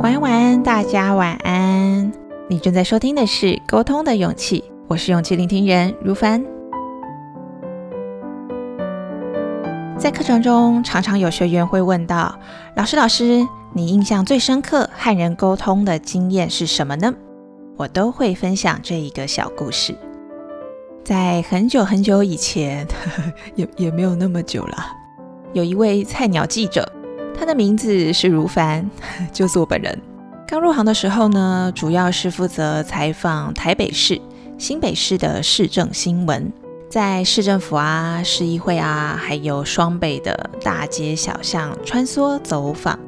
晚安，晚安，大家晚安。你正在收听的是《沟通的勇气》，我是勇气聆听人如凡。在课程中，常常有学员会问到：“老师，老师，你印象最深刻和人沟通的经验是什么呢？”我都会分享这一个小故事。在很久很久以前，呵 呵也也没有那么久了，有一位菜鸟记者。他的名字是如凡，就是我本人。刚入行的时候呢，主要是负责采访台北市、新北市的市政新闻，在市政府啊、市议会啊，还有双北的大街小巷穿梭走访。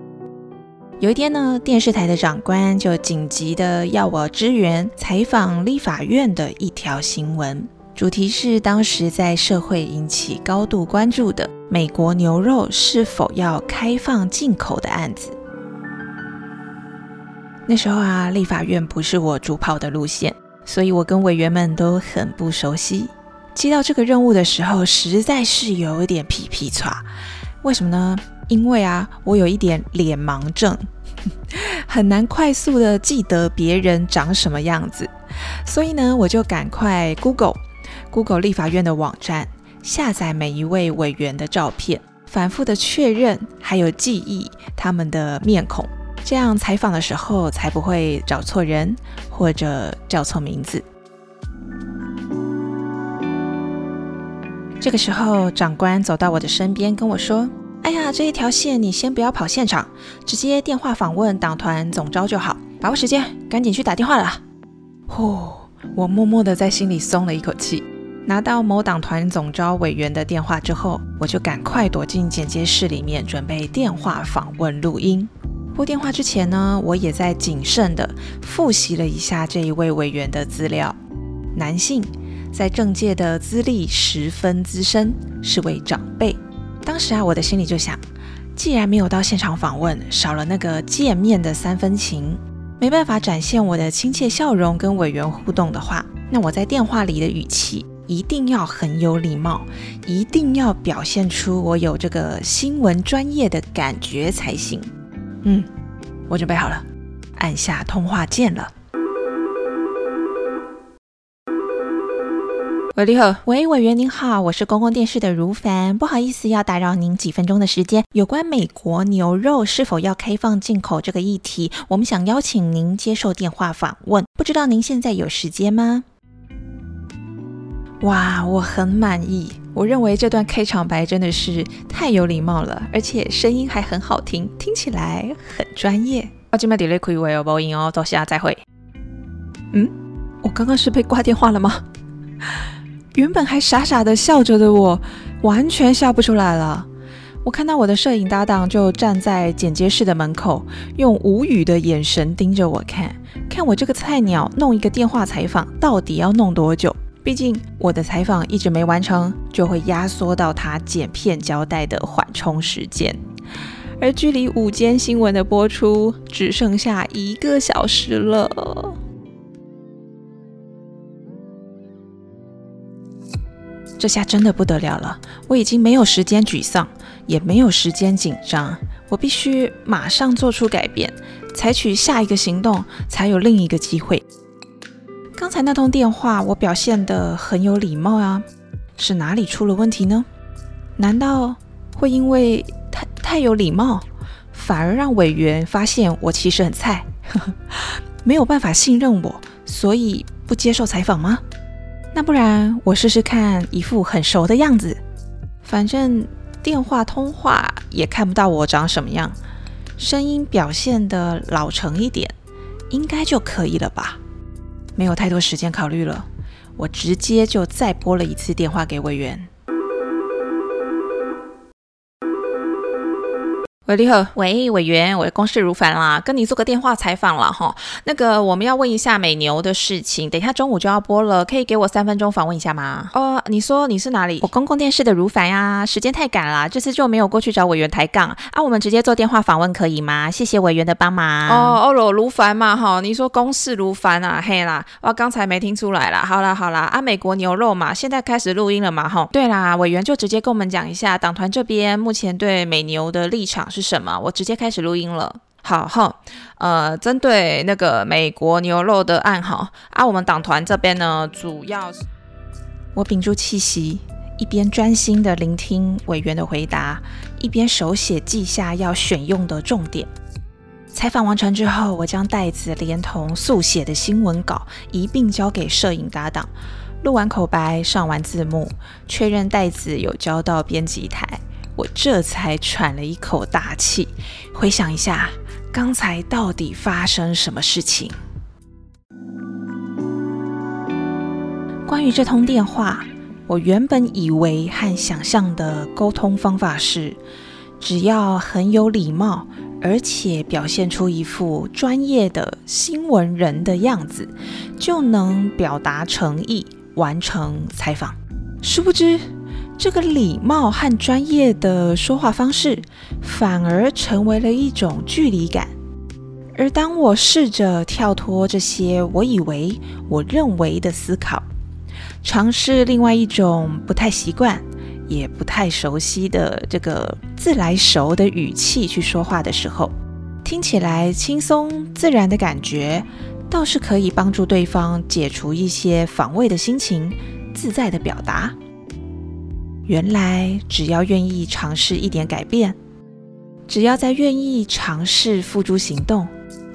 有一天呢，电视台的长官就紧急的要我支援采访立法院的一条新闻。主题是当时在社会引起高度关注的美国牛肉是否要开放进口的案子。那时候啊，立法院不是我主跑的路线，所以我跟委员们都很不熟悉。接到这个任务的时候，实在是有一点皮皮叉。为什么呢？因为啊，我有一点脸盲症，很难快速的记得别人长什么样子，所以呢，我就赶快 Google。Google 立法院的网站，下载每一位委员的照片，反复的确认，还有记忆他们的面孔，这样采访的时候才不会找错人或者叫错名字。这个时候，长官走到我的身边跟我说：“哎呀，这一条线你先不要跑现场，直接电话访问党团总招就好，把握时间，赶紧去打电话了。”呼，我默默的在心里松了一口气。拿到某党团总招委员的电话之后，我就赶快躲进剪接室里面，准备电话访问录音。拨电话之前呢，我也在谨慎的复习了一下这一位委员的资料。男性，在政界的资历十分资深，是位长辈。当时啊，我的心里就想，既然没有到现场访问，少了那个见面的三分情，没办法展现我的亲切笑容跟委员互动的话，那我在电话里的语气。一定要很有礼貌，一定要表现出我有这个新闻专业的感觉才行。嗯，我准备好了，按下通话键了。喂，你好，喂，委员您好，我是公共电视的如凡，不好意思要打扰您几分钟的时间。有关美国牛肉是否要开放进口这个议题，我们想邀请您接受电话访问，不知道您现在有时间吗？哇，我很满意。我认为这段开场白真的是太有礼貌了，而且声音还很好听，听起来很专业。我今麦 delay 可以为哦，播音哦，到下再会。嗯，我刚刚是被挂电话了吗？原本还傻傻的笑着的我，完全笑不出来了。我看到我的摄影搭档就站在剪接室的门口，用无语的眼神盯着我看，看我这个菜鸟弄一个电话采访到底要弄多久。毕竟我的采访一直没完成，就会压缩到他剪片交代的缓冲时间，而距离午间新闻的播出只剩下一个小时了。这下真的不得了了，我已经没有时间沮丧，也没有时间紧张，我必须马上做出改变，采取下一个行动，才有另一个机会。刚才那通电话，我表现得很有礼貌啊，是哪里出了问题呢？难道会因为太太有礼貌，反而让委员发现我其实很菜，没有办法信任我，所以不接受采访吗？那不然我试试看一副很熟的样子，反正电话通话也看不到我长什么样，声音表现的老成一点，应该就可以了吧？没有太多时间考虑了，我直接就再拨了一次电话给委员。喂，你好，喂，委员，我公事如凡啦，跟你做个电话采访了哈。那个，我们要问一下美牛的事情，等一下中午就要播了，可以给我三分钟访问一下吗？哦，你说你是哪里？我公共电视的如凡呀，时间太赶了，这次就没有过去找委员抬杠啊。我们直接做电话访问可以吗？谢谢委员的帮忙。哦，哦罗如凡嘛哈，你说公事如凡啊，嘿啦，哇刚才没听出来啦。好啦好啦，啊，美国牛肉嘛，现在开始录音了嘛哈。对啦，委员就直接跟我们讲一下党团这边目前对美牛的立场是。是什么？我直接开始录音了。好哈，呃，针对那个美国牛肉的案哈，啊，我们党团这边呢，主要是我屏住气息，一边专心的聆听委员的回答，一边手写记下要选用的重点。采访完成之后，我将袋子连同速写的新闻稿一并交给摄影搭档，录完口白，上完字幕，确认袋子有交到编辑台，我这才喘了一口大气，回想一下刚才到底发生什么事情。关于这通电话，我原本以为和想象的沟通方法是，只要很有礼貌。而且表现出一副专业的新闻人的样子，就能表达诚意，完成采访。殊不知，这个礼貌和专业的说话方式，反而成为了一种距离感。而当我试着跳脱这些我以为、我认为的思考，尝试另外一种不太习惯。也不太熟悉的这个自来熟的语气去说话的时候，听起来轻松自然的感觉，倒是可以帮助对方解除一些防卫的心情，自在的表达。原来只要愿意尝试一点改变，只要在愿意尝试付诸行动，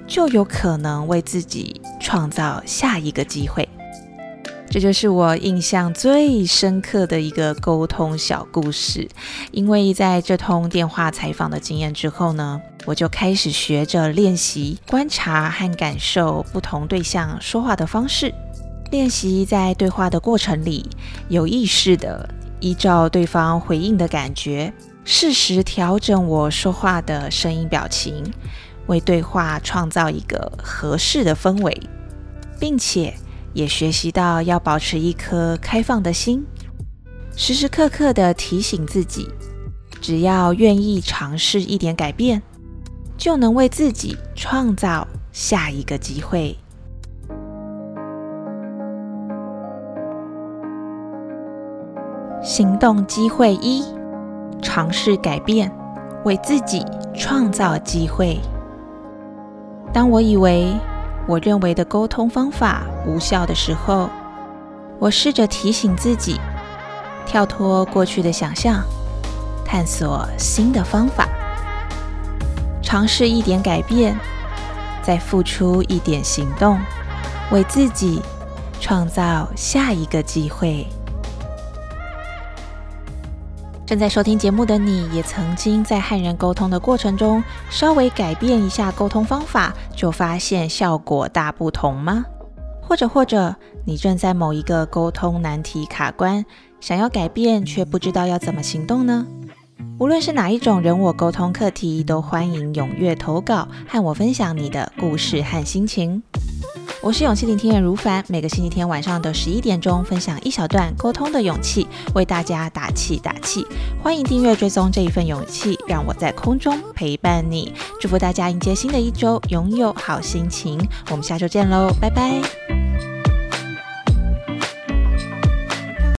就有可能为自己创造下一个机会。这就是我印象最深刻的一个沟通小故事，因为在这通电话采访的经验之后呢，我就开始学着练习观察和感受不同对象说话的方式，练习在对话的过程里有意识的依照对方回应的感觉，适时调整我说话的声音表情，为对话创造一个合适的氛围，并且。也学习到要保持一颗开放的心，时时刻刻的提醒自己，只要愿意尝试一点改变，就能为自己创造下一个机会。行动机会一：尝试改变，为自己创造机会。当我以为。我认为的沟通方法无效的时候，我试着提醒自己，跳脱过去的想象，探索新的方法，尝试一点改变，再付出一点行动，为自己创造下一个机会。正在收听节目的你，也曾经在和人沟通的过程中，稍微改变一下沟通方法，就发现效果大不同吗？或者或者，你正在某一个沟通难题卡关，想要改变却不知道要怎么行动呢？无论是哪一种人我沟通课题，都欢迎踊跃投稿，和我分享你的故事和心情。我是勇气聆听人如凡，每个星期天晚上的十一点钟，分享一小段沟通的勇气，为大家打气打气。欢迎订阅追踪这一份勇气，让我在空中陪伴你。祝福大家迎接新的一周，拥有好心情。我们下周见喽，拜拜。